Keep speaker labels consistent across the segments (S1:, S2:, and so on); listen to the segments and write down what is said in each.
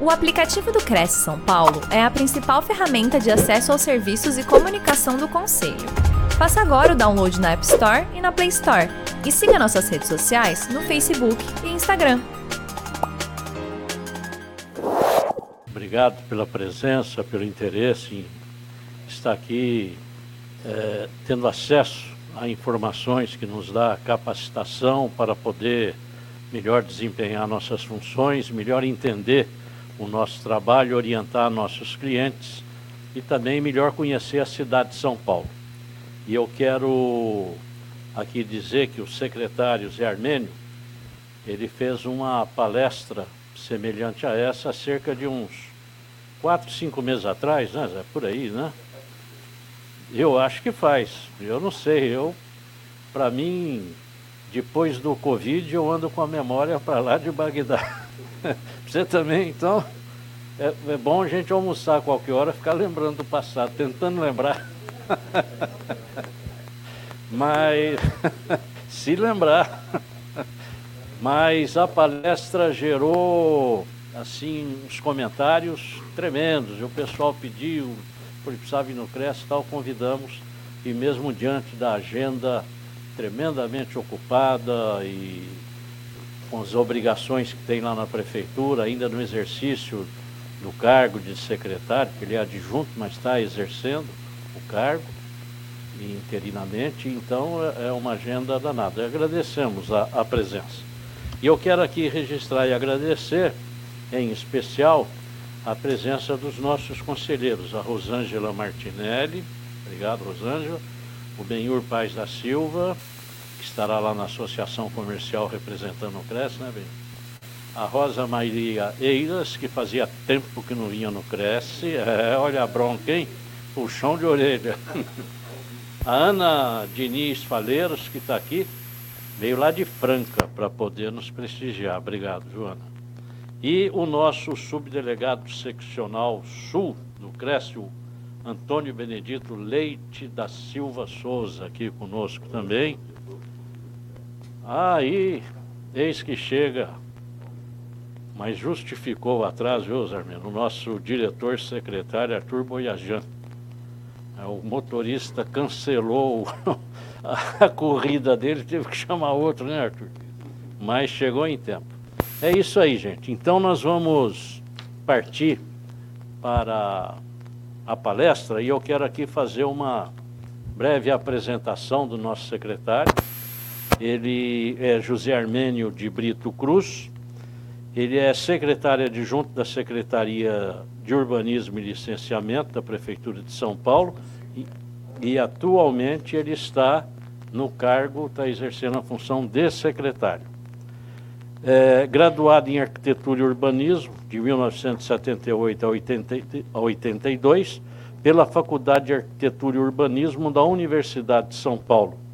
S1: O aplicativo do Cresce São Paulo é a principal ferramenta de acesso aos serviços e comunicação do Conselho. Faça agora o download na App Store e na Play Store. E siga nossas redes sociais no Facebook e Instagram.
S2: Obrigado pela presença, pelo interesse em estar aqui é, tendo acesso a informações que nos dá capacitação para poder melhor desempenhar nossas funções, melhor entender o nosso trabalho, orientar nossos clientes e também melhor conhecer a cidade de São Paulo. E eu quero aqui dizer que o secretário Zé Armênio, ele fez uma palestra semelhante a essa cerca de uns quatro, cinco meses atrás, né, Zé? Por aí, né? Eu acho que faz. Eu não sei. Eu, para mim, depois do Covid, eu ando com a memória para lá de Bagdá. Você também, então, é, é, bom a gente almoçar a qualquer hora, ficar lembrando do passado, tentando lembrar. Mas, se lembrar. Mas a palestra gerou, assim, uns comentários tremendos. O pessoal pediu, porque precisava ir no CRES e tal, convidamos. E mesmo diante da agenda tremendamente ocupada e com as obrigações que tem lá na prefeitura, ainda no exercício do cargo de secretário, que ele é adjunto, mas está exercendo o cargo interinamente, então é, é uma agenda danada. Agradecemos a, a presença. E eu quero aqui registrar e agradecer, em especial, a presença dos nossos conselheiros, a Rosângela Martinelli, obrigado Rosângela, o Benhur Paz da Silva, estará lá na Associação Comercial representando o CRES, né, Benhur? A Rosa Maria Eiras, que fazia tempo que não vinha no Cresce, é, olha a bronca, hein? Puxão de orelha. A Ana Diniz Faleiros, que está aqui, veio lá de Franca para poder nos prestigiar. Obrigado, Joana. E o nosso subdelegado seccional sul do Cresce, o Antônio Benedito Leite da Silva Souza, aqui conosco também. Aí, eis que chega mas justificou o atraso, viu, Zarmino? O nosso diretor secretário Arthur Boiajan. É, o motorista cancelou a corrida dele, teve que chamar outro, né, Arthur? Mas chegou em tempo. É isso aí, gente. Então nós vamos partir para a palestra e eu quero aqui fazer uma breve apresentação do nosso secretário. Ele é José Armênio de Brito Cruz, ele é secretário adjunto da Secretaria de Urbanismo e Licenciamento da Prefeitura de São Paulo e, e atualmente ele está no cargo, está exercendo a função de secretário. É, graduado em Arquitetura e Urbanismo, de 1978 a, 80, a 82, pela Faculdade de Arquitetura e Urbanismo da Universidade de São Paulo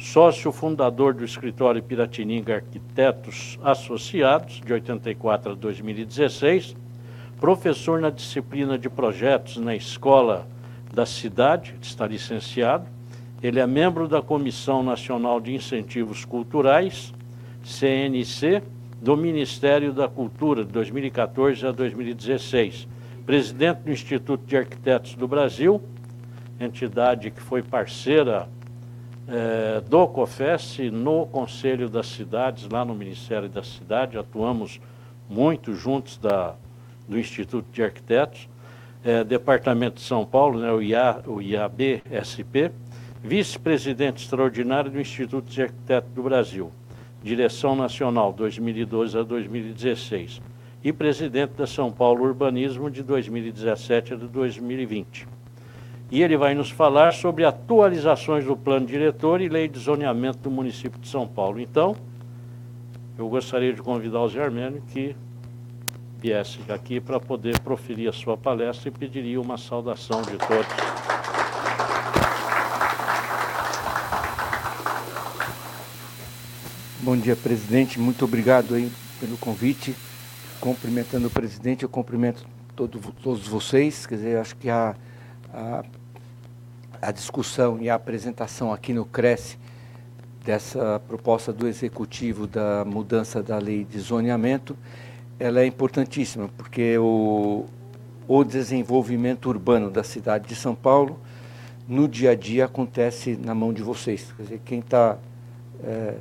S2: sócio fundador do escritório Piratininga Arquitetos Associados, de 84 a 2016, professor na disciplina de projetos na Escola da Cidade, está licenciado. Ele é membro da Comissão Nacional de Incentivos Culturais, CNC, do Ministério da Cultura, de 2014 a 2016. Presidente do Instituto de Arquitetos do Brasil, entidade que foi parceira é, do COFES no Conselho das Cidades, lá no Ministério da Cidade, atuamos muito juntos da, do Instituto de Arquitetos, é, Departamento de São Paulo, né, o, IA, o IAB-SP, vice-presidente extraordinário do Instituto de Arquitetos do Brasil, Direção Nacional 2012 a 2016, e presidente da São Paulo Urbanismo de 2017 a 2020 e ele vai nos falar sobre atualizações do plano diretor e lei de zoneamento do município de São Paulo. Então, eu gostaria de convidar o Zé Armênio que viesse aqui para poder proferir a sua palestra e pediria uma saudação de todos.
S3: Bom dia, presidente. Muito obrigado aí pelo convite. Cumprimentando o presidente, eu cumprimento todo, todos vocês. Quer dizer, acho que a, a a discussão e a apresentação aqui no Cresce dessa proposta do Executivo da mudança da lei de zoneamento ela é importantíssima, porque o, o desenvolvimento urbano da cidade de São Paulo, no dia a dia, acontece na mão de vocês. Quer dizer, quem está é,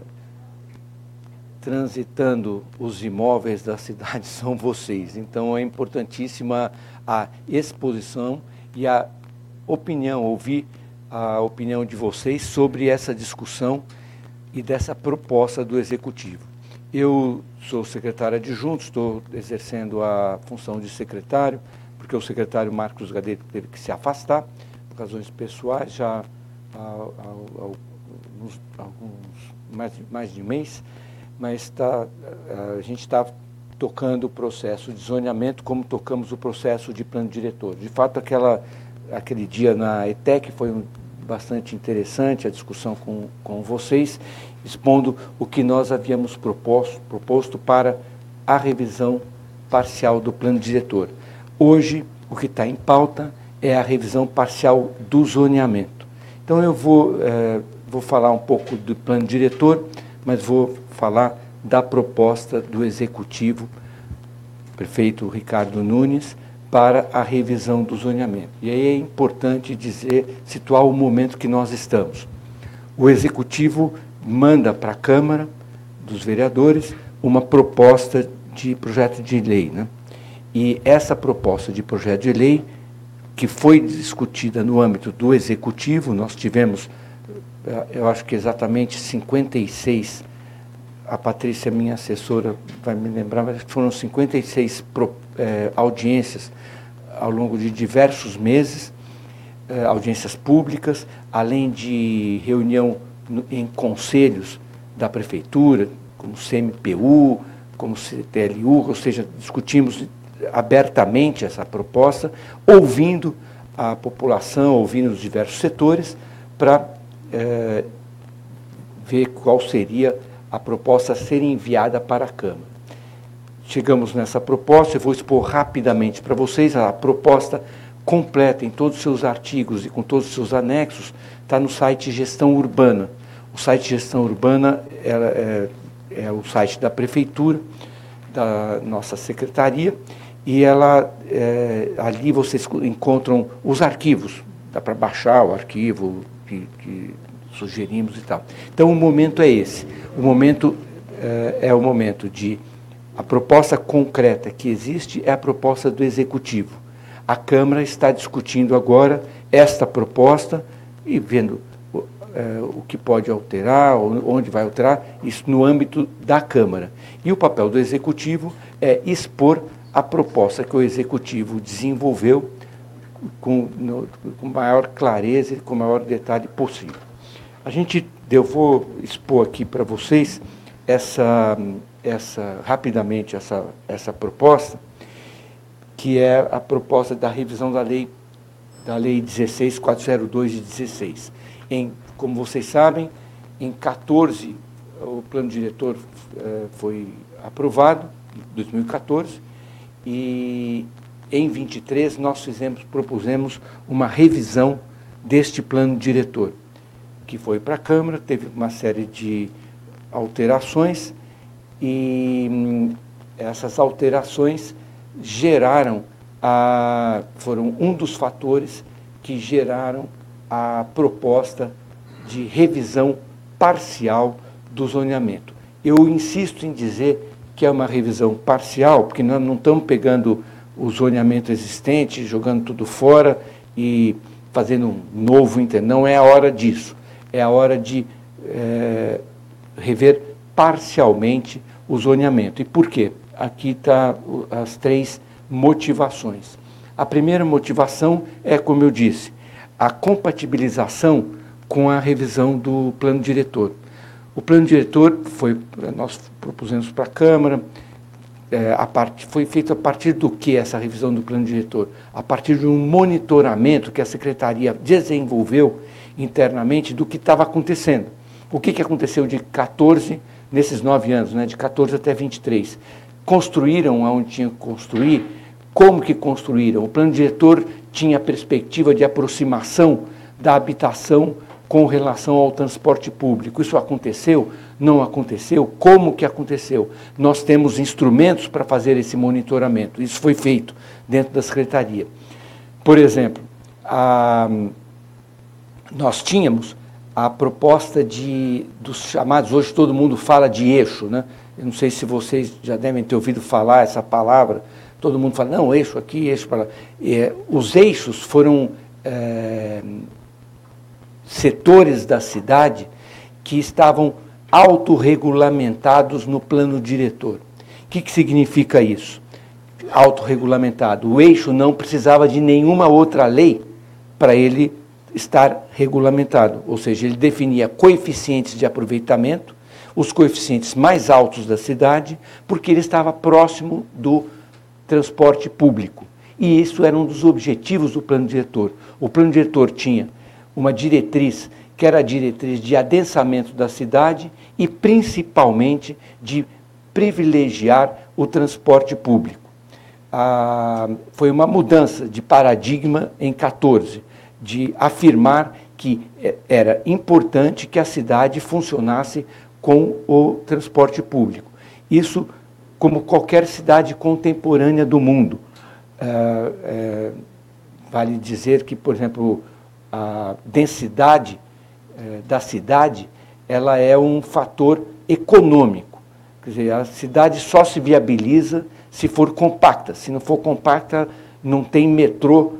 S3: transitando os imóveis da cidade são vocês. Então é importantíssima a exposição e a opinião, ouvir a opinião de vocês sobre essa discussão e dessa proposta do Executivo. Eu sou secretário adjunto, estou exercendo a função de secretário, porque o secretário Marcos Gadeiro teve que se afastar, por razões pessoais, já há, há, há alguns, mais, mais de um mês, mas tá, a gente está tocando o processo de zoneamento como tocamos o processo de plano diretor. De fato, aquela, aquele dia na ETEC foi um, bastante interessante a discussão com, com vocês, expondo o que nós havíamos proposto, proposto para a revisão parcial do plano diretor. Hoje, o que está em pauta é a revisão parcial do zoneamento. Então, eu vou, eh, vou falar um pouco do plano diretor, mas vou falar da proposta do Executivo, prefeito Ricardo Nunes, para a revisão do zoneamento. E aí é importante dizer, situar o momento que nós estamos. O Executivo manda para a Câmara dos Vereadores uma proposta de projeto de lei. Né? E essa proposta de projeto de lei, que foi discutida no âmbito do Executivo, nós tivemos, eh, eu acho que exatamente 56, a Patrícia, minha assessora, vai me lembrar, mas foram 56 pro, eh, audiências ao longo de diversos meses, eh, audiências públicas, além de reunião em conselhos da prefeitura, como CMPU, como CTLU, ou seja, discutimos abertamente essa proposta, ouvindo a população, ouvindo os diversos setores, para é, ver qual seria a proposta a ser enviada para a Câmara. Chegamos nessa proposta, eu vou expor rapidamente para vocês a proposta completa em todos os seus artigos e com todos os seus anexos, está no site Gestão Urbana. O site Gestão Urbana é, é, é o site da Prefeitura, da nossa secretaria, e ela, é, ali vocês encontram os arquivos, dá para baixar o arquivo que, que, sugerimos e tal. Então o momento é esse, o momento é, é o momento de a proposta concreta que existe é a proposta do executivo. A Câmara está discutindo agora esta proposta e vendo é, o que pode alterar, onde vai alterar, isso no âmbito da Câmara. E o papel do Executivo é expor a proposta que o Executivo desenvolveu com, no, com maior clareza e com maior detalhe possível. A gente, eu vou expor aqui para vocês essa, essa rapidamente essa, essa proposta, que é a proposta da revisão da lei da lei 16402 de 16. Em como vocês sabem, em 14 o plano diretor eh, foi aprovado, em 2014, e em 23 nós fizemos, propusemos uma revisão deste plano diretor, que foi para a Câmara, teve uma série de alterações e hum, essas alterações geraram a, foram um dos fatores que geraram a proposta de revisão parcial do zoneamento. Eu insisto em dizer que é uma revisão parcial, porque nós não estamos pegando o zoneamento existente, jogando tudo fora e fazendo um novo inter. Não é a hora disso. É a hora de é, rever parcialmente o zoneamento. E por quê? Aqui está as três motivações. A primeira motivação é, como eu disse, a compatibilização com a revisão do plano diretor. O plano diretor foi, nós propusemos para a Câmara, é, a part, foi feito a partir do que essa revisão do plano diretor? A partir de um monitoramento que a Secretaria desenvolveu internamente do que estava acontecendo. O que, que aconteceu de 14, nesses nove anos, né, de 14 até 23? Construíram onde tinham que construir, como que construíram? O plano diretor tinha a perspectiva de aproximação da habitação com relação ao transporte público. Isso aconteceu? Não aconteceu? Como que aconteceu? Nós temos instrumentos para fazer esse monitoramento. Isso foi feito dentro da Secretaria. Por exemplo, a, nós tínhamos a proposta de, dos chamados, hoje todo mundo fala de eixo, né? Eu não sei se vocês já devem ter ouvido falar essa palavra. Todo mundo fala, não, eixo aqui, eixo para lá. É, os eixos foram é, setores da cidade que estavam autorregulamentados no plano diretor. O que, que significa isso? Autorregulamentado. O eixo não precisava de nenhuma outra lei para ele estar regulamentado, ou seja, ele definia coeficientes de aproveitamento, os coeficientes mais altos da cidade, porque ele estava próximo do transporte público. E isso era um dos objetivos do plano diretor. O plano diretor tinha uma diretriz que era a diretriz de adensamento da cidade e principalmente de privilegiar o transporte público. Ah, foi uma mudança de paradigma em 14, de afirmar que eh, era importante que a cidade funcionasse com o transporte público. Isso como qualquer cidade contemporânea do mundo. É, é, vale dizer que, por exemplo, a densidade é, da cidade ela é um fator econômico. Quer dizer, a cidade só se viabiliza se for compacta. Se não for compacta, não tem metrô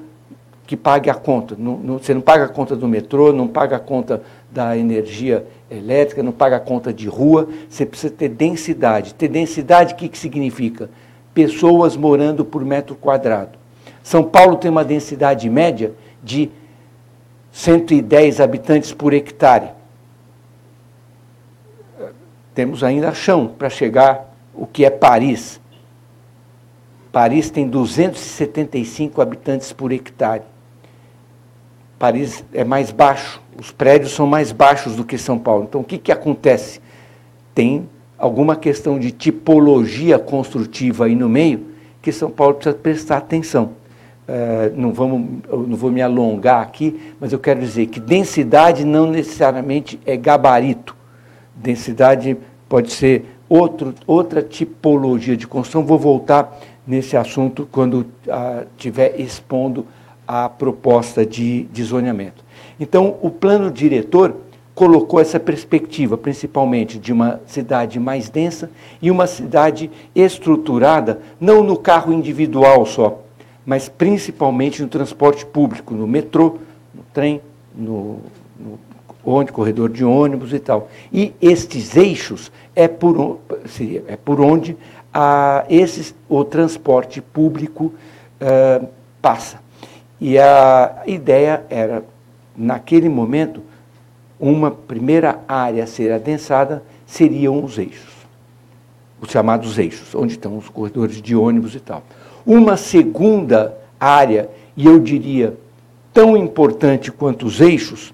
S3: que pague a conta. Não, não, você não paga a conta do metrô, não paga a conta da energia elétrica, não paga a conta de rua. Você precisa ter densidade. Ter densidade, o que, que significa? Pessoas morando por metro quadrado. São Paulo tem uma densidade média de 110 habitantes por hectare. Temos ainda chão para chegar o que é Paris. Paris tem 275 habitantes por hectare. Paris é mais baixo, os prédios são mais baixos do que São Paulo. Então, o que, que acontece? Tem alguma questão de tipologia construtiva aí no meio que São Paulo precisa prestar atenção. Uh, não, vamos, não vou me alongar aqui, mas eu quero dizer que densidade não necessariamente é gabarito. Densidade pode ser outro, outra tipologia de construção. Vou voltar nesse assunto quando estiver uh, expondo a proposta de, de zoneamento. Então, o plano diretor colocou essa perspectiva, principalmente de uma cidade mais densa e uma cidade estruturada, não no carro individual só, mas principalmente no transporte público, no metrô, no trem, no, no onde, corredor de ônibus e tal. E estes eixos é por, seria, é por onde a, esses, o transporte público uh, passa. E a ideia era, naquele momento, uma primeira área a ser adensada seriam os eixos, os chamados eixos, onde estão os corredores de ônibus e tal. Uma segunda área, e eu diria tão importante quanto os eixos,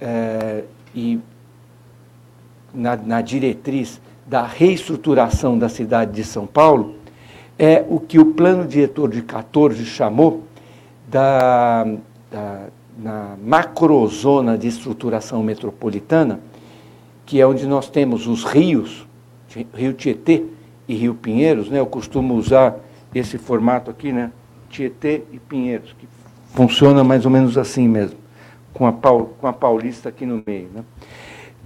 S3: é, e na, na diretriz da reestruturação da cidade de São Paulo, é o que o plano diretor de 14 chamou da, da, na macrozona de estruturação metropolitana, que é onde nós temos os rios, Rio Tietê e Rio Pinheiros, né? eu costumo usar esse formato aqui, né? Tietê e Pinheiros, que funciona mais ou menos assim mesmo, com a, com a Paulista aqui no meio. Né?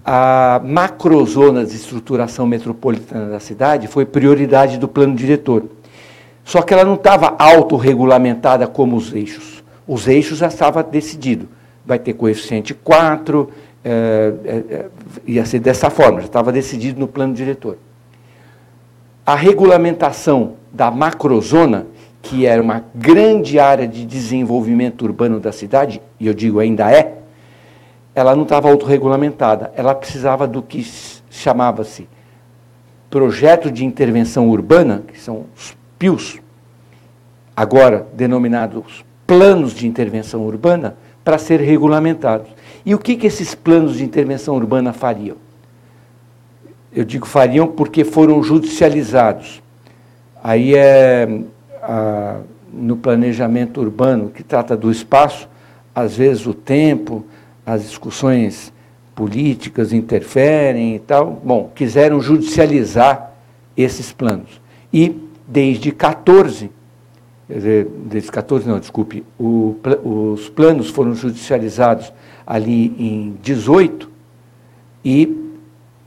S3: A macrozona de estruturação metropolitana da cidade foi prioridade do plano diretor. Só que ela não estava autorregulamentada como os eixos. Os eixos já estava decidido. Vai ter coeficiente 4, é, é, é, ia ser dessa forma, já estava decidido no plano diretor. A regulamentação da macrozona, que era uma grande área de desenvolvimento urbano da cidade, e eu digo ainda é, ela não estava autorregulamentada. Ela precisava do que chamava-se projeto de intervenção urbana, que são os PIUs, agora denominados planos de intervenção urbana, para ser regulamentados. E o que, que esses planos de intervenção urbana fariam? Eu digo fariam porque foram judicializados. Aí é a, no planejamento urbano, que trata do espaço, às vezes o tempo, as discussões políticas interferem e tal. Bom, quiseram judicializar esses planos. E desde 14, dizer, desde 14 não, desculpe, o, os planos foram judicializados ali em 18 e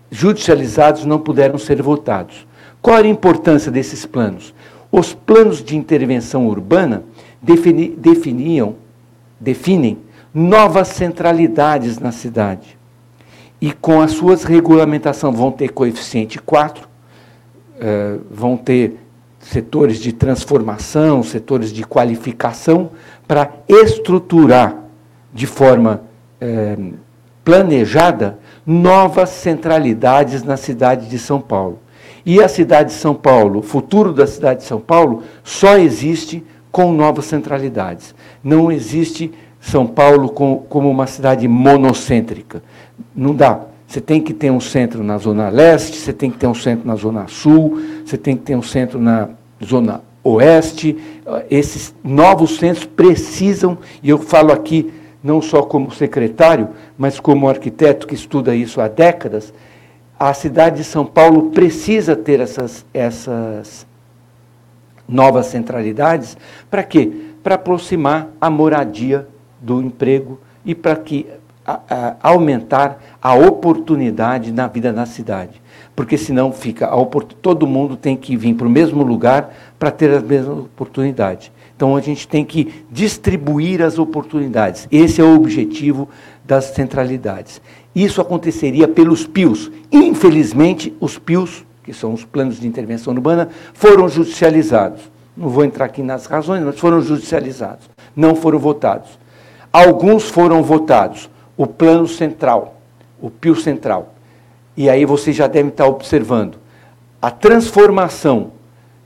S3: judicializados não puderam ser votados. Qual era a importância desses planos? Os planos de intervenção urbana defini, definiam, definem novas centralidades na cidade. E com as suas regulamentações vão ter coeficiente 4, eh, vão ter setores de transformação, setores de qualificação, para estruturar de forma eh, planejada novas centralidades na cidade de São Paulo. E a cidade de São Paulo, o futuro da cidade de São Paulo, só existe com novas centralidades. Não existe São Paulo com, como uma cidade monocêntrica. Não dá. Você tem que ter um centro na Zona Leste, você tem que ter um centro na Zona Sul, você tem que ter um centro na Zona Oeste. Esses novos centros precisam, e eu falo aqui não só como secretário, mas como arquiteto que estuda isso há décadas, a cidade de São Paulo precisa ter essas, essas novas centralidades. Para quê? Para aproximar a moradia do emprego e para que a, a, aumentar a oportunidade na vida na cidade. Porque senão fica todo mundo tem que vir para o mesmo lugar para ter a mesma oportunidade. Então a gente tem que distribuir as oportunidades. Esse é o objetivo das centralidades. Isso aconteceria pelos PIOs. Infelizmente, os PIOs, que são os planos de intervenção urbana, foram judicializados. Não vou entrar aqui nas razões, mas foram judicializados. Não foram votados. Alguns foram votados. O plano central, o PIO central. E aí vocês já devem estar observando. A transformação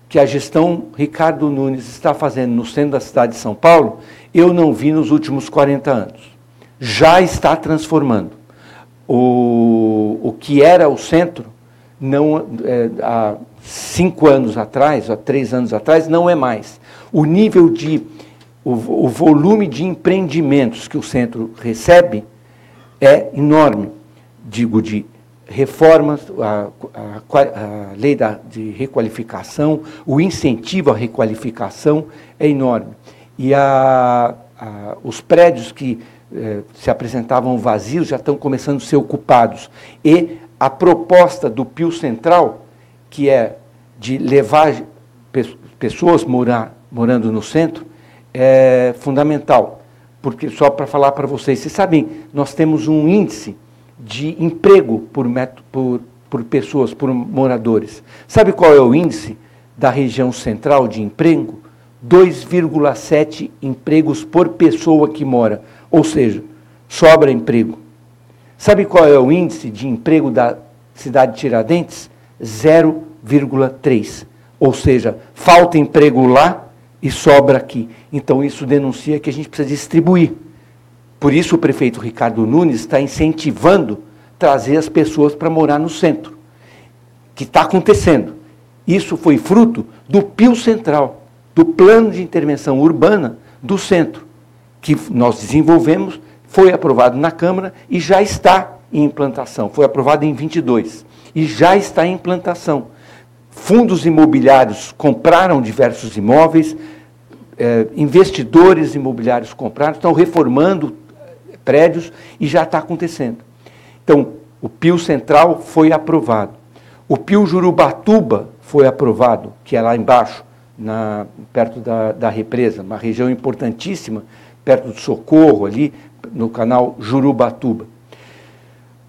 S3: que a gestão Ricardo Nunes está fazendo no centro da cidade de São Paulo, eu não vi nos últimos 40 anos. Já está transformando. O, o que era o centro, não, é, há cinco anos atrás, há três anos atrás, não é mais. O nível de, o, o volume de empreendimentos que o centro recebe é enorme. Digo, de reformas, a, a, a lei da, de requalificação, o incentivo à requalificação é enorme. E a, os prédios que eh, se apresentavam vazios já estão começando a ser ocupados. E a proposta do Pio Central, que é de levar pe pessoas morar, morando no centro, é fundamental. Porque, só para falar para vocês, vocês sabem, nós temos um índice de emprego por, metro, por, por pessoas, por moradores. Sabe qual é o índice da região central de emprego? 2,7 empregos por pessoa que mora. Ou seja, sobra emprego. Sabe qual é o índice de emprego da cidade de Tiradentes? 0,3. Ou seja, falta emprego lá e sobra aqui. Então isso denuncia que a gente precisa distribuir. Por isso o prefeito Ricardo Nunes está incentivando trazer as pessoas para morar no centro, que está acontecendo. Isso foi fruto do PIO Central, do Plano de Intervenção Urbana do Centro, que nós desenvolvemos, foi aprovado na Câmara e já está em implantação. Foi aprovado em 22 e já está em implantação. Fundos imobiliários compraram diversos imóveis, eh, investidores imobiliários compraram, estão reformando prédios e já está acontecendo. Então, o Pio Central foi aprovado. O Pio Jurubatuba foi aprovado, que é lá embaixo, na, perto da, da represa, uma região importantíssima, perto do Socorro, ali no canal Jurubatuba.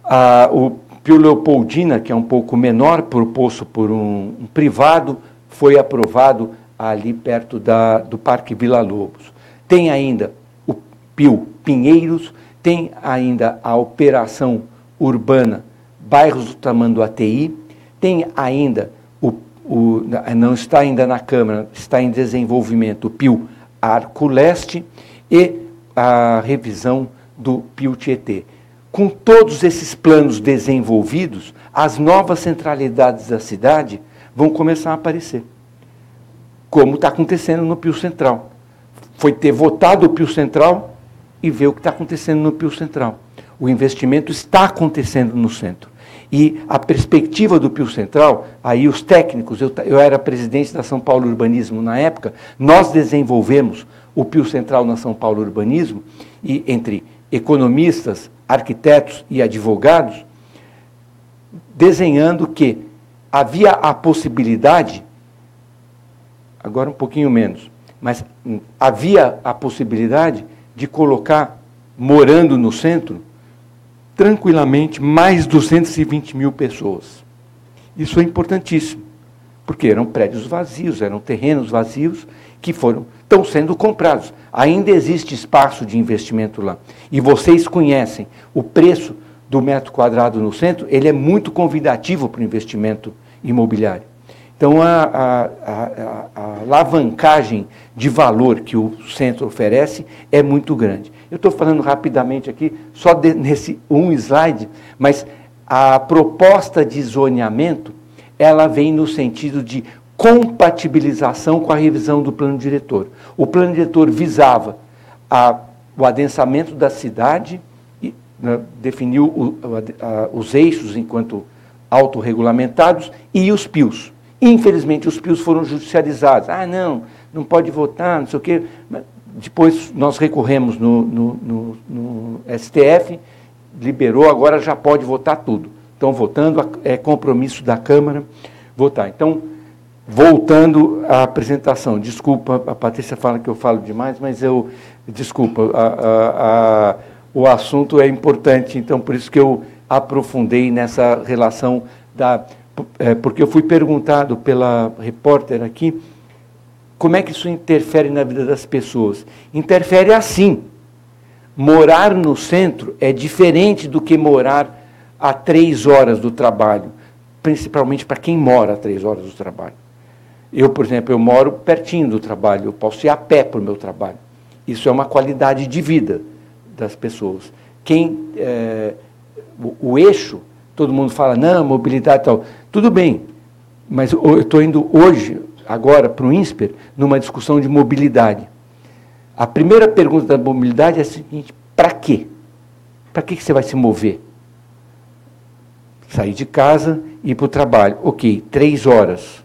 S3: Ah, o Pio Leopoldina, que é um pouco menor, proposto por um, um privado, foi aprovado ali perto da, do Parque Vila Lobos. Tem ainda o Pio Pinheiros, tem ainda a operação urbana Bairros do Tamanduateí, tem ainda, o, o, não está ainda na Câmara, está em desenvolvimento o PIO Arco Leste e a revisão do PIO Tietê. Com todos esses planos desenvolvidos, as novas centralidades da cidade vão começar a aparecer, como está acontecendo no Pio Central. Foi ter votado o Pio Central, e ver o que está acontecendo no Pio Central. O investimento está acontecendo no centro. E a perspectiva do Pio Central, aí os técnicos, eu, eu era presidente da São Paulo Urbanismo na época, nós desenvolvemos o Pio Central na São Paulo Urbanismo, e entre economistas, arquitetos e advogados, desenhando que havia a possibilidade, agora um pouquinho menos, mas hum, havia a possibilidade de colocar, morando no centro, tranquilamente mais 220 mil pessoas. Isso é importantíssimo, porque eram prédios vazios, eram terrenos vazios que foram estão sendo comprados. Ainda existe espaço de investimento lá. E vocês conhecem o preço do metro quadrado no centro, ele é muito convidativo para o investimento imobiliário. Então, a, a, a, a, alavancagem de valor que o centro oferece é muito grande. Eu estou falando rapidamente aqui, só de, nesse um slide, mas a proposta de zoneamento, ela vem no sentido de compatibilização com a revisão do plano diretor. O plano diretor visava o adensamento da cidade, né, definiu o, a, a, os eixos enquanto autorregulamentados e os PIOs. Infelizmente, os PIOs foram judicializados. Ah, não, não pode votar, não sei o quê. Depois nós recorremos no, no, no, no STF, liberou, agora já pode votar tudo. Estão votando, é compromisso da Câmara votar. Então, voltando à apresentação, desculpa, a Patrícia fala que eu falo demais, mas eu, desculpa, a, a, a o assunto é importante, então por isso que eu aprofundei nessa relação da. É, porque eu fui perguntado pela repórter aqui como é que isso interfere na vida das pessoas. Interfere assim. Morar no centro é diferente do que morar a três horas do trabalho, principalmente para quem mora a três horas do trabalho. Eu, por exemplo, eu moro pertinho do trabalho, eu posso ir a pé para o meu trabalho. Isso é uma qualidade de vida das pessoas. Quem é, o, o, eixo, todo mundo fala, não, mobilidade e tal. Tudo bem, mas eu estou indo hoje, agora, para o INSPER, numa discussão de mobilidade. A primeira pergunta da mobilidade é a seguinte: para quê? Para que, que você vai se mover? Sair de casa e ir para o trabalho. Ok, três horas.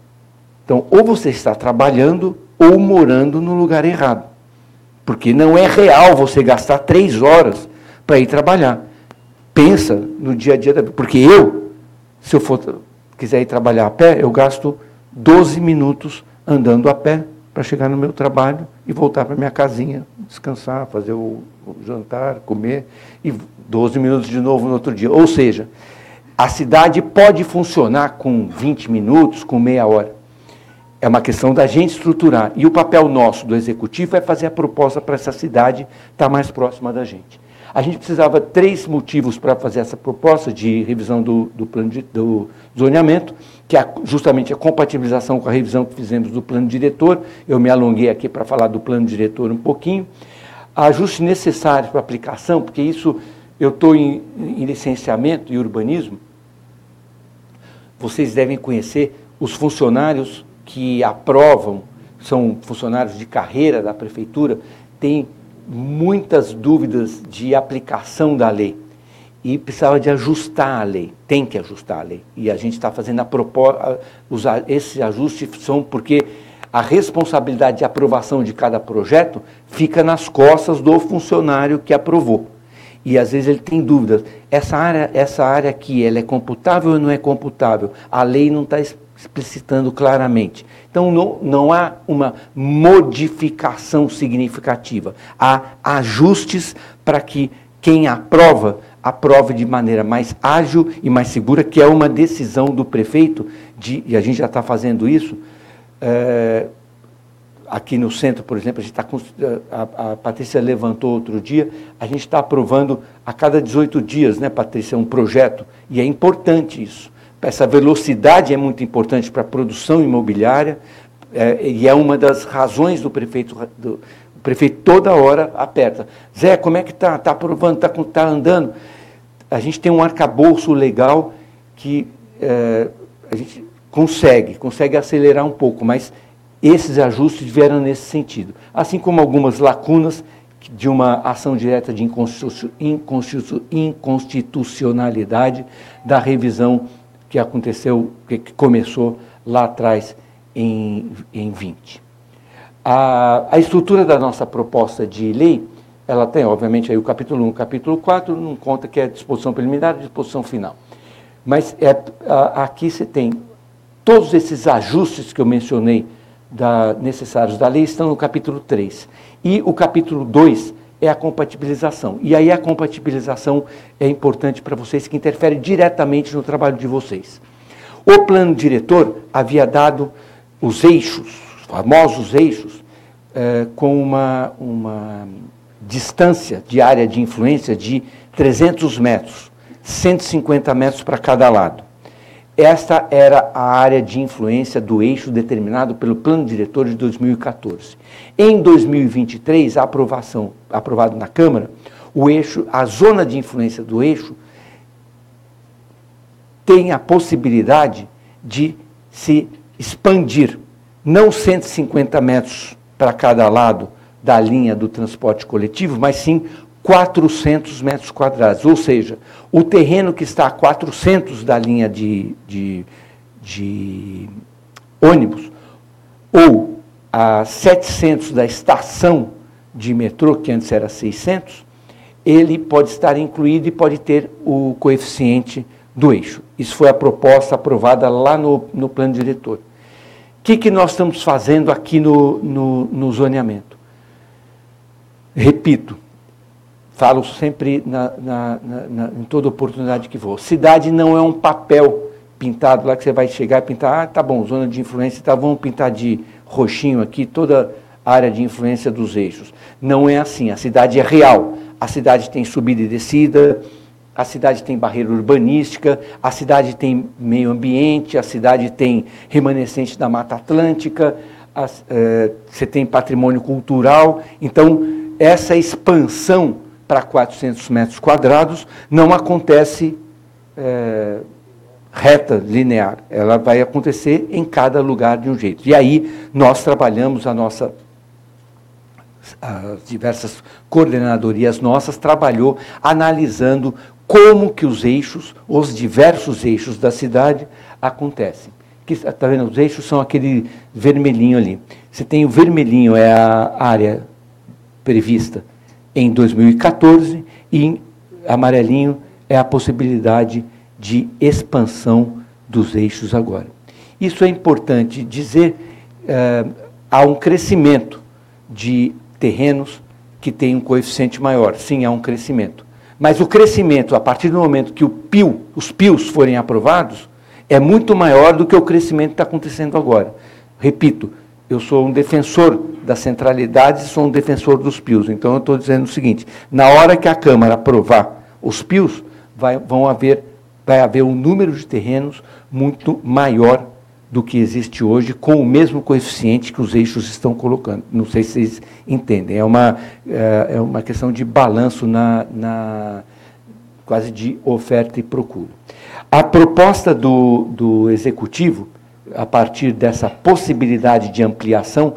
S3: Então, ou você está trabalhando ou morando no lugar errado. Porque não é real você gastar três horas para ir trabalhar. Pensa no dia a dia da Porque eu, se eu for, quiser ir trabalhar a pé, eu gasto 12 minutos andando a pé para chegar no meu trabalho e voltar para minha casinha, descansar, fazer o, o jantar, comer, e 12 minutos de novo no outro dia. Ou seja, a cidade pode funcionar com 20 minutos, com meia hora. É uma questão da gente estruturar. E o papel nosso, do executivo, é fazer a proposta para essa cidade estar tá mais próxima da gente. A gente precisava três motivos para fazer essa proposta de revisão do, do plano de, do zoneamento, que é justamente a compatibilização com a revisão que fizemos do plano diretor. Eu me alonguei aqui para falar do plano diretor um pouquinho. Ajustes necessários para aplicação, porque isso eu estou em, em licenciamento e urbanismo. Vocês devem conhecer os funcionários que aprovam, são funcionários de carreira da prefeitura, têm muitas dúvidas de aplicação da lei e precisava de ajustar a lei, tem que ajustar a lei. E a gente está fazendo a proposta, esses ajustes são porque a responsabilidade de aprovação de cada projeto fica nas costas do funcionário que aprovou. E às vezes ele tem dúvidas. Essa área, essa área aqui, ela é computável ou não é computável? A lei não está explicitando claramente. Então, não, não há uma modificação significativa. Há ajustes para que quem aprova, aprove de maneira mais ágil e mais segura, que é uma decisão do prefeito, de, e a gente já está fazendo isso. É, aqui no centro, por exemplo, a gente está a, a Patrícia levantou outro dia, a gente está aprovando a cada 18 dias, né, Patrícia, um projeto, e é importante isso. Essa velocidade é muito importante para a produção imobiliária é, e é uma das razões do prefeito. Do, o prefeito toda hora aperta. Zé, como é que está? Está aprovando? Está tá andando? A gente tem um arcabouço legal que é, a gente consegue, consegue acelerar um pouco, mas esses ajustes vieram nesse sentido. Assim como algumas lacunas de uma ação direta de inconstitucionalidade da revisão que aconteceu, que começou lá atrás em, em 20. A, a estrutura da nossa proposta de lei, ela tem, obviamente, aí o capítulo 1 o capítulo 4, não conta que é disposição preliminar e disposição final. Mas é, a, aqui você tem todos esses ajustes que eu mencionei da, necessários da lei estão no capítulo 3. E o capítulo 2 é a compatibilização. E aí a compatibilização é importante para vocês, que interfere diretamente no trabalho de vocês. O plano diretor havia dado os eixos, os famosos eixos, eh, com uma, uma distância de área de influência de 300 metros, 150 metros para cada lado. Esta era a área de influência do eixo determinado pelo Plano Diretor de 2014. Em 2023, a aprovação, aprovado na Câmara, o eixo, a zona de influência do eixo tem a possibilidade de se expandir, não 150 metros para cada lado da linha do transporte coletivo, mas sim 400 metros quadrados. Ou seja, o terreno que está a 400 da linha de, de, de ônibus, ou a 700 da estação de metrô, que antes era 600, ele pode estar incluído e pode ter o coeficiente do eixo. Isso foi a proposta aprovada lá no, no plano diretor. O que, que nós estamos fazendo aqui no, no, no zoneamento? Repito, Falo sempre na, na, na, em toda oportunidade que vou. Cidade não é um papel pintado lá que você vai chegar e pintar, ah, tá bom, zona de influência, tá, vamos pintar de roxinho aqui toda a área de influência dos eixos. Não é assim, a cidade é real. A cidade tem subida e descida, a cidade tem barreira urbanística, a cidade tem meio ambiente, a cidade tem remanescente da Mata Atlântica, é, você tem patrimônio cultural. Então, essa expansão para 400 metros quadrados não acontece é, reta, linear. Ela vai acontecer em cada lugar de um jeito. E aí nós trabalhamos a nossa as diversas coordenadorias nossas trabalhou analisando como que os eixos, os diversos eixos da cidade acontecem. Está vendo? Os eixos são aquele vermelhinho ali. Você tem o vermelhinho, é a área prevista em 2014 e amarelinho é a possibilidade de expansão dos eixos agora. Isso é importante dizer, eh, há um crescimento de terrenos que tem um coeficiente maior. Sim, há um crescimento. Mas o crescimento, a partir do momento que o PIO, os PIOs forem aprovados, é muito maior do que o crescimento que está acontecendo agora. Repito, eu sou um defensor da centralidade sou um defensor dos pios. Então, eu estou dizendo o seguinte: na hora que a Câmara aprovar os pios, vai, vão haver, vai haver um número de terrenos muito maior do que existe hoje, com o mesmo coeficiente que os eixos estão colocando. Não sei se vocês entendem. É uma, é, é uma questão de balanço na, na quase de oferta e procura. A proposta do, do executivo a partir dessa possibilidade de ampliação,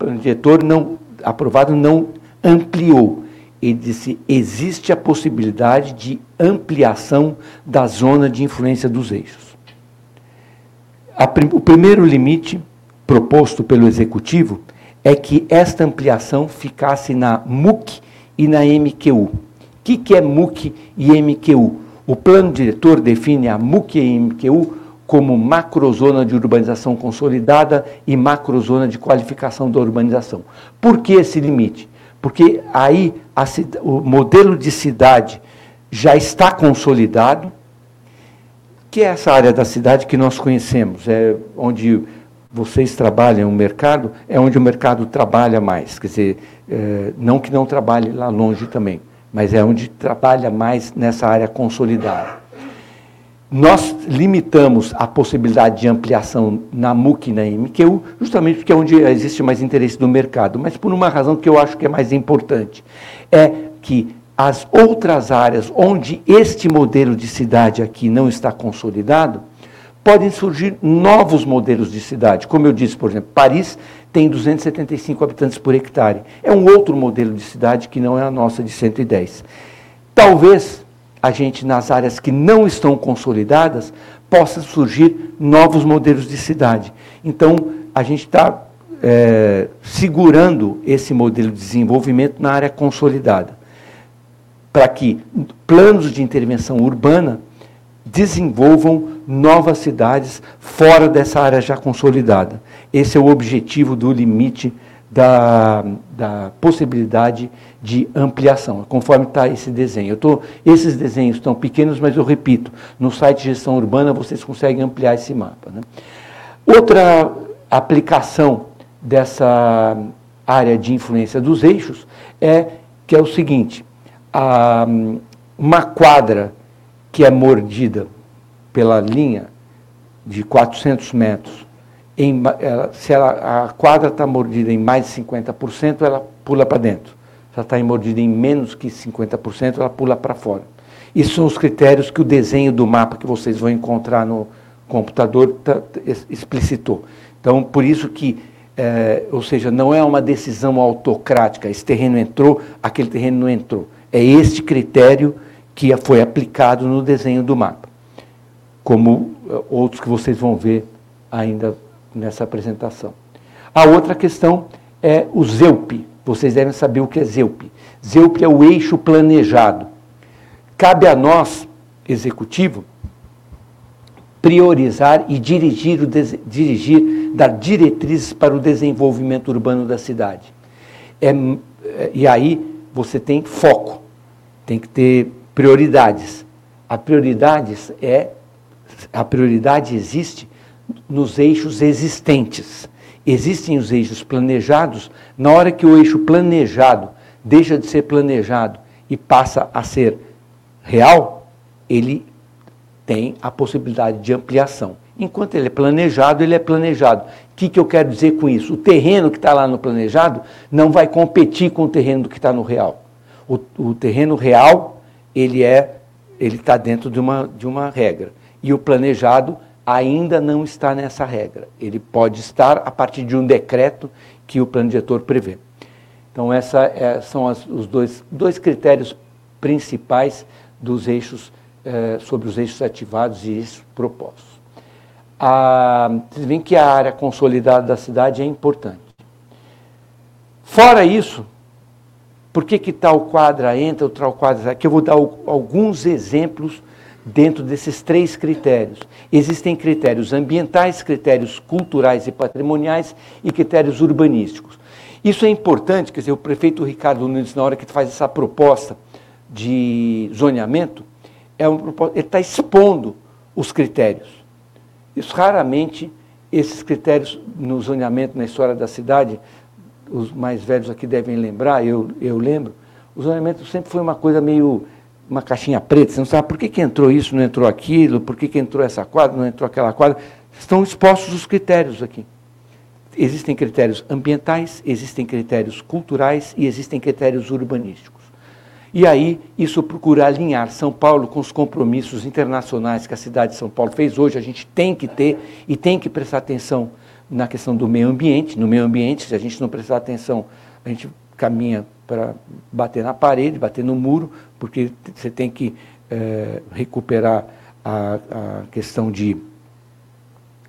S3: o diretor não aprovado não ampliou. Ele disse: existe a possibilidade de ampliação da zona de influência dos eixos. o primeiro limite proposto pelo executivo é que esta ampliação ficasse na MUC e na MQU. O que, que é MUC e MQU? O plano diretor define a MUC e a MQU como macrozona de urbanização consolidada e macrozona de qualificação da urbanização. Por que esse limite? Porque aí a, o modelo de cidade já está consolidado, que é essa área da cidade que nós conhecemos, é onde vocês trabalham o mercado, é onde o mercado trabalha mais. Quer dizer, é, não que não trabalhe lá longe também, mas é onde trabalha mais nessa área consolidada. Nós limitamos a possibilidade de ampliação na MUC e na MQU, justamente porque é onde existe mais interesse do mercado, mas por uma razão que eu acho que é mais importante. É que as outras áreas onde este modelo de cidade aqui não está consolidado, podem surgir novos modelos de cidade. Como eu disse, por exemplo, Paris tem 275 habitantes por hectare. É um outro modelo de cidade que não é a nossa de 110. Talvez a gente, nas áreas que não estão consolidadas, possa surgir novos modelos de cidade. Então, a gente está é, segurando esse modelo de desenvolvimento na área consolidada, para que planos de intervenção urbana desenvolvam novas cidades fora dessa área já consolidada. Esse é o objetivo do limite da, da possibilidade de ampliação, conforme está esse desenho. Eu tô, esses desenhos estão pequenos, mas eu repito, no site Gestão Urbana vocês conseguem ampliar esse mapa. Né? Outra aplicação dessa área de influência dos eixos é que é o seguinte, a, uma quadra que é mordida pela linha de 400 metros, em, ela, se ela, a quadra está mordida em mais de 50%, ela pula para dentro. Se ela está mordida em menos que 50%, ela pula para fora. Isso são os critérios que o desenho do mapa que vocês vão encontrar no computador tá, explicitou. Então, por isso que, é, ou seja, não é uma decisão autocrática, esse terreno entrou, aquele terreno não entrou. É este critério que foi aplicado no desenho do mapa, como eh, outros que vocês vão ver ainda nessa apresentação. A outra questão é o ZEUP. Vocês devem saber o que é ZEUP. ZEUP é o eixo planejado. Cabe a nós, executivo, priorizar e dirigir, o dirigir dar diretrizes para o desenvolvimento urbano da cidade. É, é, e aí você tem foco, tem que ter prioridades. A prioridades é a prioridade existe nos eixos existentes. Existem os eixos planejados, na hora que o eixo planejado deixa de ser planejado e passa a ser real, ele tem a possibilidade de ampliação. Enquanto ele é planejado, ele é planejado. O que, que eu quero dizer com isso? O terreno que está lá no planejado não vai competir com o terreno que está no real. O, o terreno real, ele é, ele está dentro de uma, de uma regra. E o planejado ainda não está nessa regra. Ele pode estar a partir de um decreto que o plano diretor prevê. Então, esses é, são as, os dois, dois critérios principais dos eixos, é, sobre os eixos ativados e eixos propostos. A, vocês veem que a área consolidada da cidade é importante. Fora isso, por que, que tal quadra entra, tal quadra sai? Aqui eu vou dar alguns exemplos dentro desses três critérios. Existem critérios ambientais, critérios culturais e patrimoniais e critérios urbanísticos. Isso é importante, quer dizer, o prefeito Ricardo Nunes, na hora que faz essa proposta de zoneamento, é ele está expondo os critérios. Isso raramente, esses critérios no zoneamento, na história da cidade, os mais velhos aqui devem lembrar, eu, eu lembro, o zoneamento sempre foi uma coisa meio uma caixinha preta, você não sabe por que, que entrou isso, não entrou aquilo, por que, que entrou essa quadra, não entrou aquela quadra. Estão expostos os critérios aqui. Existem critérios ambientais, existem critérios culturais e existem critérios urbanísticos. E aí, isso procura alinhar São Paulo com os compromissos internacionais que a cidade de São Paulo fez hoje. A gente tem que ter e tem que prestar atenção na questão do meio ambiente. No meio ambiente, se a gente não prestar atenção, a gente caminha para bater na parede, bater no muro, porque você tem que é, recuperar a, a questão de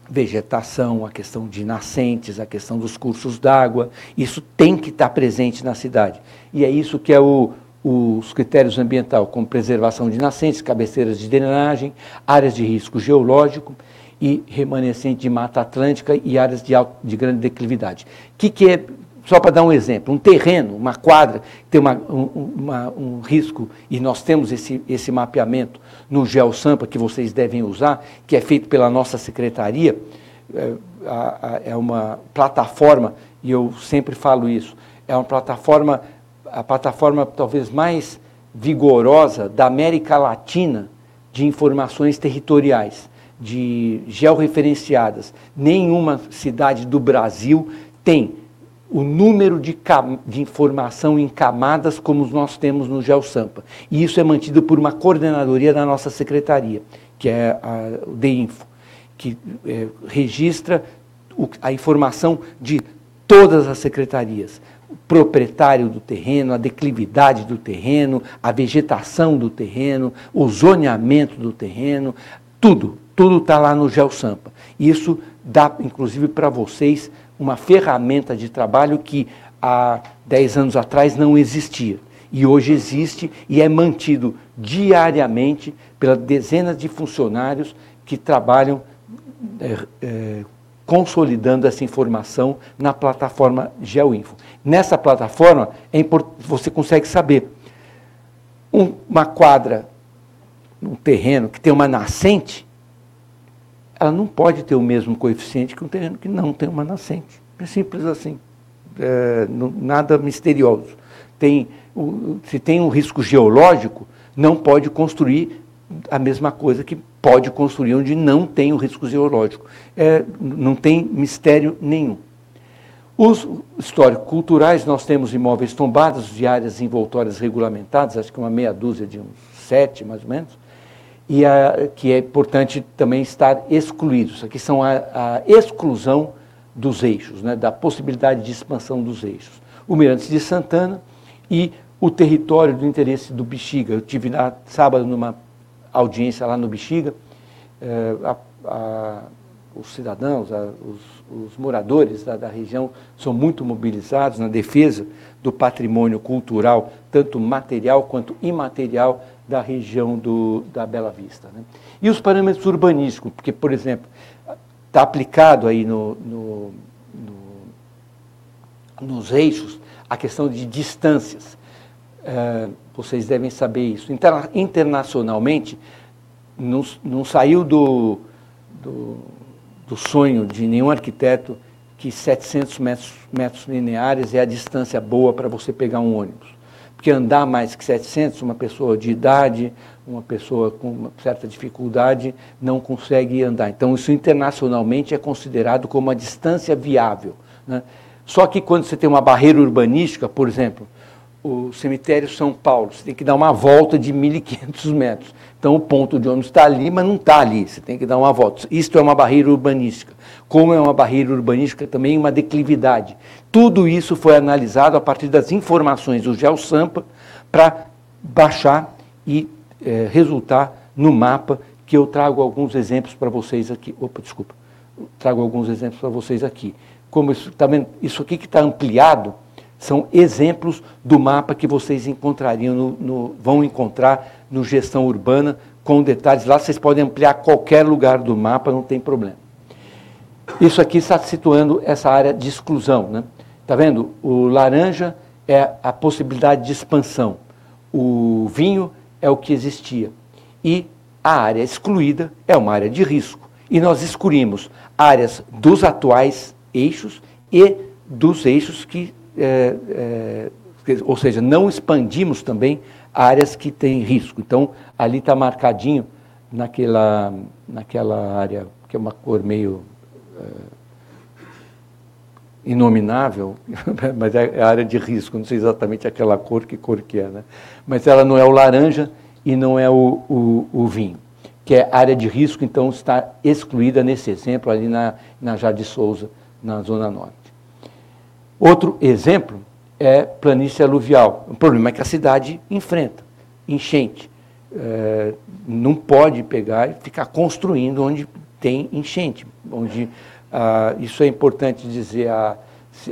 S3: vegetação, a questão de nascentes, a questão dos cursos d'água, isso tem que estar presente na cidade. E é isso que é o, os critérios ambientais, como preservação de nascentes, cabeceiras de drenagem, áreas de risco geológico e remanescente de mata atlântica e áreas de, alto, de grande declividade. O que, que é só para dar um exemplo, um terreno, uma quadra, tem uma, um, uma, um risco, e nós temos esse, esse mapeamento no GeoSampa, que vocês devem usar, que é feito pela nossa secretaria, é, é uma plataforma, e eu sempre falo isso, é uma plataforma, a plataforma talvez mais vigorosa da América Latina de informações territoriais, de georreferenciadas. Nenhuma cidade do Brasil tem o número de, de, informação em camadas como nós temos no GeoSampa. E isso é mantido por uma coordenadoria da nossa secretaria, que é a, o DEINFO, que é, registra o, a informação de todas as secretarias. O proprietário do terreno, a declividade do terreno, a vegetação do terreno, o zoneamento do terreno, tudo, tudo está lá no GeoSampa. Isso dá, inclusive, para vocês uma ferramenta de trabalho que há 10 anos atrás não existia. E hoje existe e é mantido diariamente pelas dezenas de funcionários que trabalham é, é, consolidando essa informação na plataforma GeoInfo. Nessa plataforma, é você consegue saber um, uma quadra, um terreno que tem uma nascente, ela não pode ter o mesmo coeficiente que um terreno que não tem uma nascente. É simples assim. É, não, nada misterioso. Tem, o, se tem um risco geológico, não pode construir a mesma coisa que pode construir onde não tem o risco geológico. É, não tem mistério nenhum. Os histórico-culturais, nós temos imóveis tombados de áreas envoltórias regulamentadas, acho que uma meia dúzia de uns sete, mais ou menos, e a, que é importante também estar excluídos. Aqui são a, a exclusão dos eixos, né, da possibilidade de expansão dos eixos. O Mirantes de Santana e o território do interesse do Bexiga. Eu tive na sábado numa audiência lá no Bexiga, eh, a, a, os cidadãos, a, os, os, moradores da, da, região são muito mobilizados na defesa do patrimônio cultural, tanto material quanto imaterial, da região do, da Bela Vista. Né? E os parâmetros urbanísticos, porque, por exemplo, está aplicado aí no, no, no, nos eixos a questão de distâncias. É, vocês devem saber isso. Interna internacionalmente, não, não saiu do, do, do, sonho de nenhum arquiteto que 700 metros, metros lineares é a distância boa para você pegar um ônibus. Porque andar mais que 700, uma pessoa de idade, uma pessoa com uma certa dificuldade, não consegue andar. Então, isso internacionalmente é considerado como uma distância viável. Né? Só que quando você tem uma barreira urbanística, por exemplo, o cemitério São Paulo, você tem que dar uma volta de 1.500 metros. Então o ponto de ônibus está ali, mas não está ali, você tem que dar uma volta. Isto é uma barreira urbanística. Como é uma barreira urbanística, também uma declividade. Tudo isso foi analisado a partir das informações do GeoSampa para baixar e é, resultar no mapa que eu trago alguns exemplos para vocês aqui. Opa, desculpa. Trago alguns exemplos para vocês aqui. Como isso, tá vendo? isso aqui que está ampliado, são exemplos do mapa que vocês encontrariam, no, no, vão encontrar no Gestão Urbana, com detalhes. Lá vocês podem ampliar qualquer lugar do mapa, não tem problema. Isso aqui está situando essa área de exclusão. Está né? Tá vendo? O laranja é a possibilidade de expansão. O vinho é o que existia. E a área excluída é uma área de risco. E nós excluímos áreas dos atuais eixos e dos eixos que é, é, ou seja, não expandimos também áreas que têm risco. Então, ali está marcadinho naquela, naquela área, que é uma cor meio inominável, mas é a área de risco, não sei exatamente aquela cor, que cor que é, né? Mas ela não é o laranja e não é o, o, o vinho, que é área de risco, então está excluída nesse exemplo ali na, na Jardim Souza, na Zona Norte. Outro exemplo é planície aluvial. O problema é que a cidade enfrenta enchente. É, não pode pegar e ficar construindo onde tem enchente. Onde, ah, isso é importante dizer, a,